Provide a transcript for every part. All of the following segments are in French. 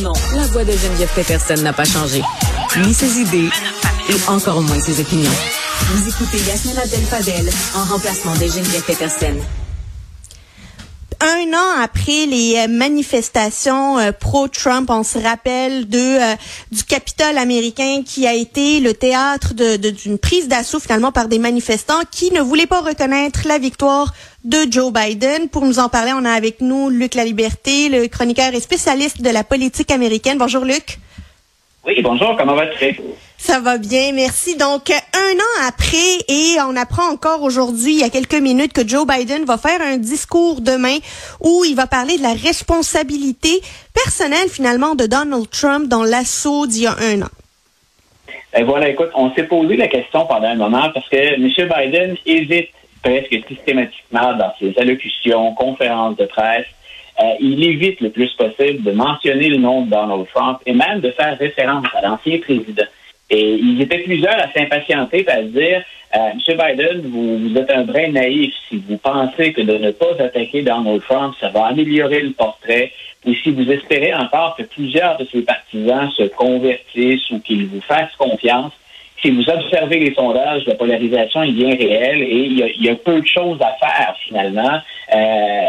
Non, la voix de Geneviève Peterson n'a pas changé. Ni ses idées, et encore moins ses opinions. Vous écoutez Yasmina Abdel-Fadel en remplacement de Geneviève Peterson un an après les euh, manifestations euh, pro-Trump, on se rappelle de euh, du Capitole américain qui a été le théâtre d'une prise d'assaut finalement par des manifestants qui ne voulaient pas reconnaître la victoire de Joe Biden. Pour nous en parler, on a avec nous Luc La Liberté, le chroniqueur et spécialiste de la politique américaine. Bonjour Luc. Oui, bonjour, comment vas-tu? Ça va bien, merci. Donc, un an après, et on apprend encore aujourd'hui, il y a quelques minutes, que Joe Biden va faire un discours demain où il va parler de la responsabilité personnelle, finalement, de Donald Trump dans l'assaut d'il y a un an. Ben voilà, écoute, on s'est posé la question pendant un moment parce que M. Biden hésite presque systématiquement dans ses allocutions, conférences de presse, euh, il évite le plus possible de mentionner le nom de Donald Trump et même de faire référence à l'ancien président. Et ils étaient plusieurs à s'impatienter à se dire, euh, M. Biden, vous, êtes un vrai naïf si vous pensez que de ne pas attaquer Donald Trump, ça va améliorer le portrait, ou si vous espérez encore que plusieurs de ses partisans se convertissent ou qu'ils vous fassent confiance si vous observez les sondages, la polarisation est bien réelle et il y a, peu de choses à faire finalement. Euh,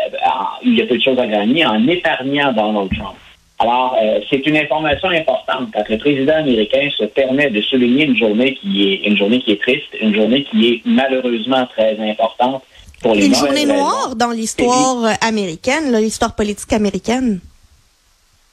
il y a peu de choses à gagner en épargnant Donald Trump. Alors, euh, c'est une information importante quand le président américain se permet de souligner une journée qui est une journée qui est triste, une journée qui est malheureusement très importante pour les Une journée noire dans l'histoire américaine, l'histoire politique américaine.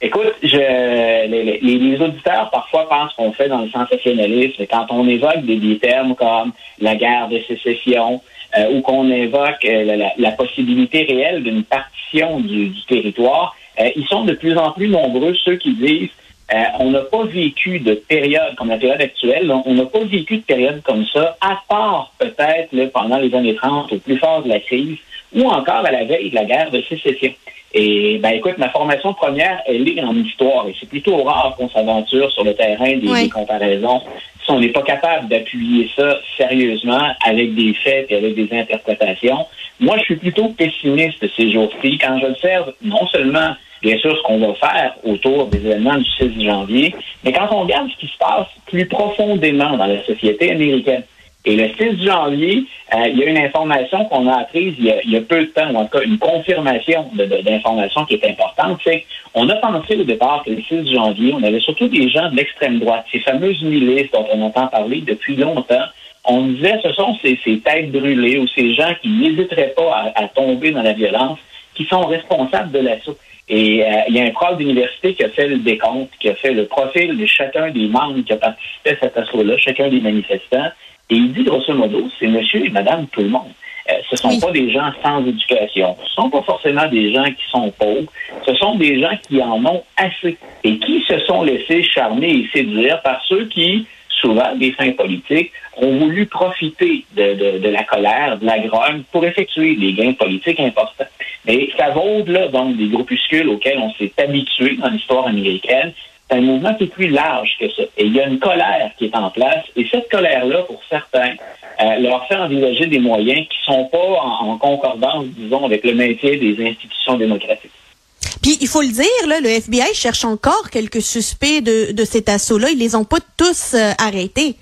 Écoute, je, les, les, auditeurs parfois pensent qu'on fait dans le sensationnalisme. Quand on évoque des, termes comme la guerre de sécession euh, ou qu'on évoque euh, la, possibilité réelle d'une partition du, territoire, euh, ils sont de plus en plus nombreux ceux qui disent on n'a pas vécu de période comme la période actuelle, on n'a pas vécu de période comme ça, à part peut-être pendant les années 30, au plus fort de la crise, ou encore à la veille de la guerre de sécession. Et ben écoute, ma formation première, elle est en histoire. Et c'est plutôt rare qu'on s'aventure sur le terrain des, comparaisons si on n'est pas capable d'appuyer ça sérieusement avec des faits et avec des interprétations. Moi, je suis plutôt pessimiste ces jours-ci quand j'observe non seulement bien sûr ce qu'on va faire autour des événements du 6 janvier, mais quand on regarde ce qui se passe plus profondément dans la société américaine. Et le 6 janvier, euh, il y a une information qu'on a apprise il y a, peu de temps, ou en tout cas une confirmation d'information qui est importante, c'est qu'on a pensé au départ que le 6 janvier, on avait surtout des gens de l'extrême droite, ces fameuses milices dont on entend parler depuis longtemps. On disait ce sont ces, têtes brûlées ou ces gens qui n'hésiteraient pas à, tomber dans la violence qui sont responsables de l'assaut. Et euh, il y a un prof d'université qui a fait le décompte, qui a fait le profil de chacun des membres qui a participé à cet assaut-là, chacun des manifestants. Et il dit, grosso modo, c'est monsieur et madame tout le monde. Euh, ce ne sont pas des gens sans éducation. Ce ne sont pas forcément des gens qui sont pauvres. Ce sont des gens qui en ont assez et qui se sont laissés charmer et séduire par ceux qui, souvent des fins politiques, ont voulu profiter de, de, la colère, de la grogne pour effectuer des gains politiques importants. Mais ça va au-delà donc des groupuscules auxquels on s'est habitué dans l'histoire américaine c'est un mouvement qui est plus large que ça. Et il y a une colère qui est en place. Et cette colère-là, pour certains, euh, leur fait envisager des moyens qui sont pas en, concordance, disons, avec le maintien des institutions démocratiques. Puis il faut le dire, là, le FBI cherche encore quelques suspects de, de cet assaut-là. Ils les ont pas tous euh, arrêtés.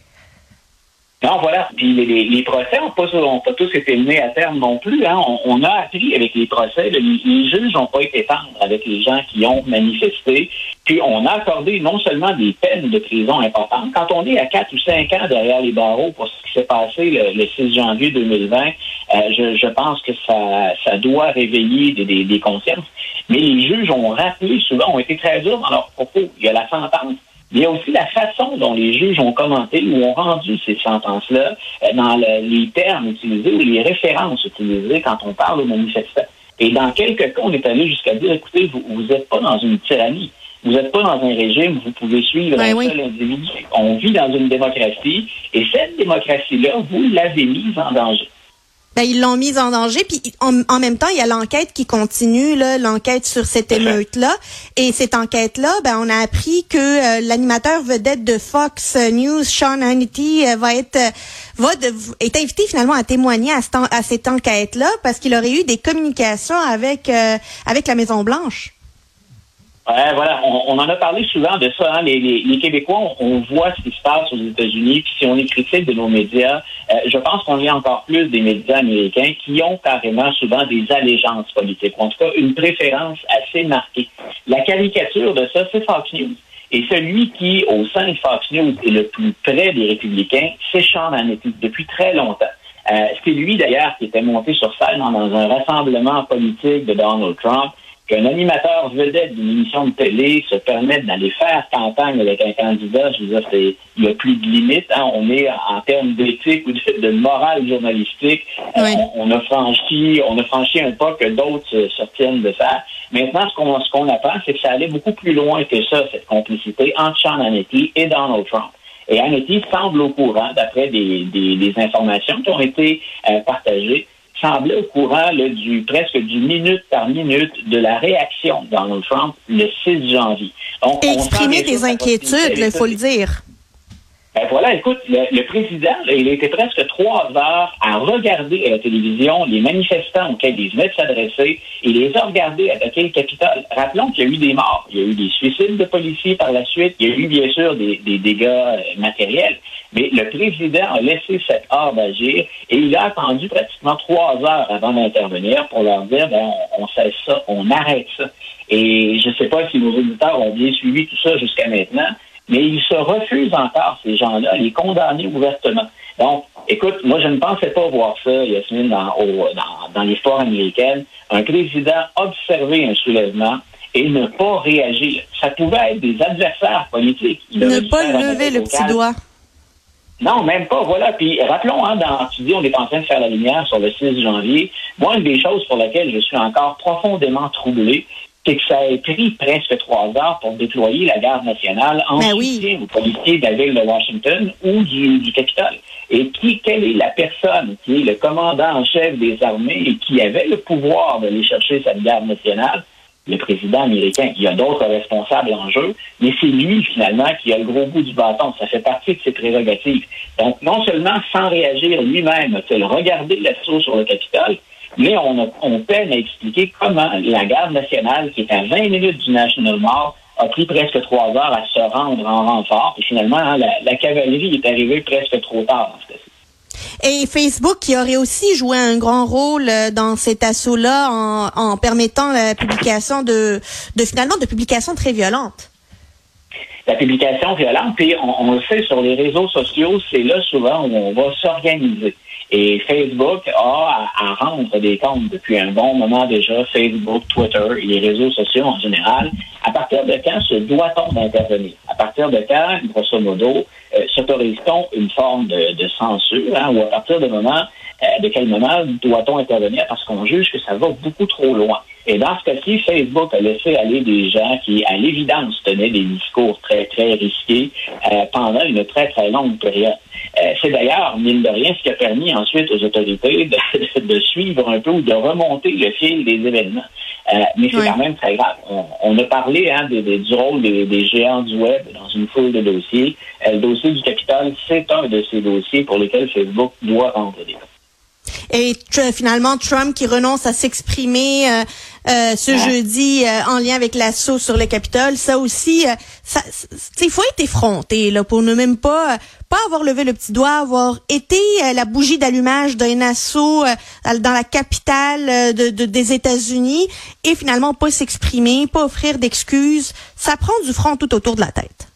Non, voilà. Puis les, procès n'ont pas, pas, tous été menés à terme non plus. Hein. On, a appris avec les procès, les, juges n'ont pas été tendres avec les gens qui ont manifesté. Puis on a accordé non seulement des peines de prison importantes. Quand on est à quatre ou cinq ans derrière les barreaux pour ce qui s'est passé le, 6 janvier 2020, euh, je, je, pense que ça, ça doit réveiller des, des consciences. Mais les juges ont rappelé souvent, ont été très durs dans leurs propos. Il y a la sentence il y a aussi la façon dont les juges ont commenté ou ont rendu ces sentences-là euh, dans les termes utilisés ou les références utilisées quand on parle aux manifestants. Et dans quelques cas, on est allé jusqu'à dire, écoutez, vous n'êtes pas dans une tyrannie. Vous n'êtes pas dans un régime où vous pouvez suivre ben un seul individu. On vit dans une démocratie et cette démocratie-là, vous l'avez mise en danger. Ben, ils l'ont mise en danger. Puis en, même temps, il y a l'enquête qui continue, l'enquête sur cette émeute-là. Et cette enquête-là, ben, on a appris que euh, l'animateur vedette de Fox News, Sean Hannity, euh, va être euh, va est invité finalement à témoigner à, à cette enquête-là parce qu'il aurait eu des communications avec avec la Maison Blanche. Ouais, voilà, on, en a parlé souvent de ça. Hein. Les, Québécois, on, voit ce qui se passe aux États-Unis, puis si on est critique de nos médias, euh, je pense qu'on a encore plus des médias américains qui ont carrément souvent des allégeances politiques, en tout cas une préférence assez marquée. La caricature de ça, c'est Fox News. Et celui qui, au sein de Fox News, est le plus près des républicains, c'est Sean depuis très longtemps. Euh, c'est lui, d'ailleurs, qui était monté sur scène dans un rassemblement politique de Donald Trump qu'un animateur vedette d'une émission de télé se permette d'aller faire campagne avec un candidat, je veux dire, c'est, il n'y a plus de limite. Hein. On est en termes d'éthique ou de, morale journalistique, euh, on, a franchi, on a franchi un pas que d'autres se, tiennent de faire. Maintenant, ce qu'on, ce qu'on apprend, c'est que ça allait beaucoup plus loin que ça, cette complicité entre Sean Hannity et Donald Trump. Et Hannity semble au courant, d'après des, des, informations qui ont été euh, partagées, semblait au courant du presque du minute par minute de la réaction de Donald Trump le 6 janvier. Exprimer des inquiétudes, il faut le dire. Ben voilà, écoute, le, président, il était presque trois heures à regarder à la télévision les manifestants auxquels il venait de s'adresser. Il les a regardés attaquer le Capitole. Rappelons qu'il y a eu des morts, il y a eu des suicides de policiers par la suite, il y a eu bien sûr des, dégâts euh, matériels, mais le président a laissé cette heure d'agir et il a attendu pratiquement trois heures avant d'intervenir pour leur dire, ben, on, on cesse ça, on arrête ça. Et je ne sais pas si nos auditeurs ont bien suivi tout ça jusqu'à maintenant, mais ils se refusent encore, ces gens-là, les condamner ouvertement. Donc, écoute, moi, je ne pensais pas voir ça, Yasmine, dans, dans, dans l'histoire américaine. Un président observer un soulèvement et ne pas réagir. Ça pouvait être des adversaires politiques. ne pas lever le petit doigt. Non, même pas. Voilà. Puis rappelons, hein, dans, tu dis, on est en train de faire la lumière sur le 6 janvier. Moi, une des choses pour lesquelles je suis encore profondément troublé, c'est que ça a pris presque trois heures pour déployer la garde nationale en ben soutien aux policiers de la ville de Washington ou du, du Capitole. Et qui, quelle est la personne qui est le commandant en chef des armées et qui avait le pouvoir d'aller chercher cette garde nationale? Le président américain. Il y a d'autres responsables en jeu, mais c'est lui, finalement, qui a le gros bout du bâton. Ça fait partie de ses prérogatives. Donc, non seulement sans réagir lui-même, a-t-il regardé l'assaut sur le Capitole, mais on, on peine à expliquer comment la garde nationale, qui est à 20 minutes du National Mall, a pris presque trois heures à se rendre en renfort. Et finalement, hein, la, cavalerie est arrivée presque trop tard fait. Et Facebook qui aurait aussi joué un grand rôle euh, dans cet assaut-là en, en, permettant la publication de, de finalement de publications très violentes. La publication violente, puis on, le sait sur les réseaux sociaux, c'est là souvent où on va s'organiser. Et Facebook a à, rendre des comptes depuis un bon moment déjà, Facebook, Twitter et les réseaux sociaux en général. À partir de quand se doit-on d'intervenir? À partir de quand, grosso modo, euh, s'autorise-t-on une forme de, censure? Hein, ou à partir de, moment, euh, de quel moment doit-on intervenir? Parce qu'on juge que ça va beaucoup trop loin? Et dans ce cas-ci, Facebook a laissé aller des gens qui, à l'évidence, tenaient des discours très, très risqués euh, pendant une très, très longue période. Euh, c'est d'ailleurs, mine de rien, ce qui a permis ensuite aux autorités de, suivre un peu ou de remonter le fil des événements. Euh, mais c'est quand même très grave. On, a parlé hein, du rôle des, géants du web dans une foule de dossiers. Euh, le dossier du capital, c'est un de ces dossiers pour lesquels Facebook doit rendre des comptes. Et finalement, Trump qui renonce à s'exprimer euh, euh ce jeudi euh, en lien avec l'assaut sur le Capitole, ça aussi, euh, ça, il faut être effronté là pour ne même pas pas avoir levé le petit doigt, avoir été la bougie d'allumage d'un assaut dans la capitale de, de, des États-Unis et finalement pas s'exprimer, pas offrir d'excuses. Ça prend du front tout autour de la tête.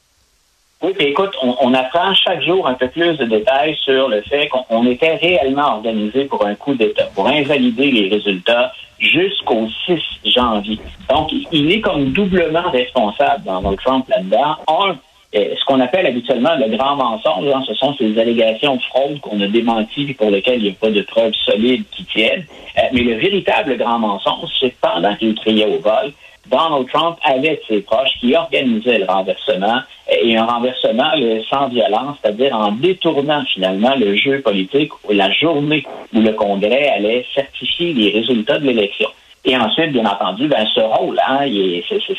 Oui, écoute, on, apprend chaque jour un peu plus de détails sur le fait qu'on était réellement organisé pour un coup d'État, pour invalider les résultats jusqu'au 6 janvier. Donc, il est comme doublement responsable dans Donald Trump là-dedans. Un, euh, ce qu'on appelle habituellement le grand mensonge, hein, ce sont ces allégations de fraude qu'on a démenties pour lesquelles il n'y a pas de preuves solides qui tiennent. Euh, mais le véritable grand mensonge, c'est pendant qu'il criait au vol, Donald Trump avait ses proches qui organisaient le renversement et un renversement sans violence, c'est-à-dire en détournant finalement le jeu politique ou la journée où le Congrès allait certifier les résultats de l'élection. Et ensuite, bien entendu, ben, ce rôle, hein,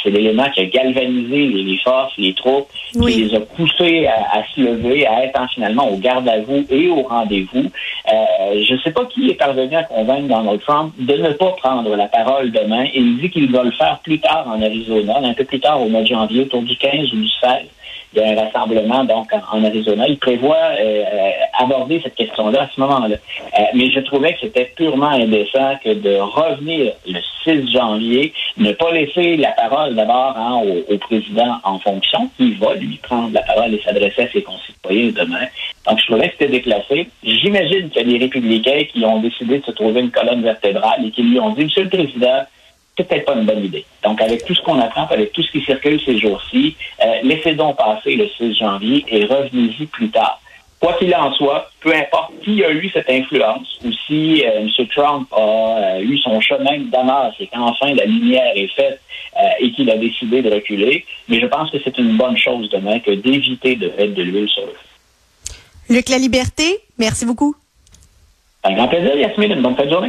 c'est l'élément qui a galvanisé les, forces, les troupes, qui les a poussés à, se lever, à être finalement au garde à vous et au rendez-vous. Euh, je ne sais pas qui est parvenu à convaincre Donald Trump de ne pas prendre la parole demain. Il dit qu'il va le faire plus tard en Arizona, un peu plus tard au mois de janvier, autour du 15 ou du 16 il y a un rassemblement donc en, Arizona. Il prévoit euh, euh, aborder cette question-là à ce moment-là. Euh, mais je trouvais que c'était purement indécent que de revenir le 6 janvier, ne pas laisser la parole d'abord hein, au, président en fonction, qui va lui prendre la parole et s'adresser à ses concitoyens demain. Donc je trouvais que c'était déplacé. J'imagine qu'il y a des républicains qui ont décidé de se trouver une colonne vertébrale et qui lui ont dit, Monsieur le Président, c'est peut-être pas une bonne idée. Donc, avec tout ce qu'on apprend, avec tout ce qui circule ces jours-ci, euh, laissez donc passer le 6 janvier et revenez-y plus tard. Quoi qu'il en soit, peu importe qui a eu cette influence ou si euh, M. Trump a euh, eu son chemin d'honneur, c'est qu'enfin la lumière est faite et qu'il a décidé de reculer, mais je pense que c'est une bonne chose demain que d'éviter de mettre de l'huile sur le feu. Luc La Liberté, merci beaucoup. Un grand plaisir, Yasmine. Une bonne fin de journée.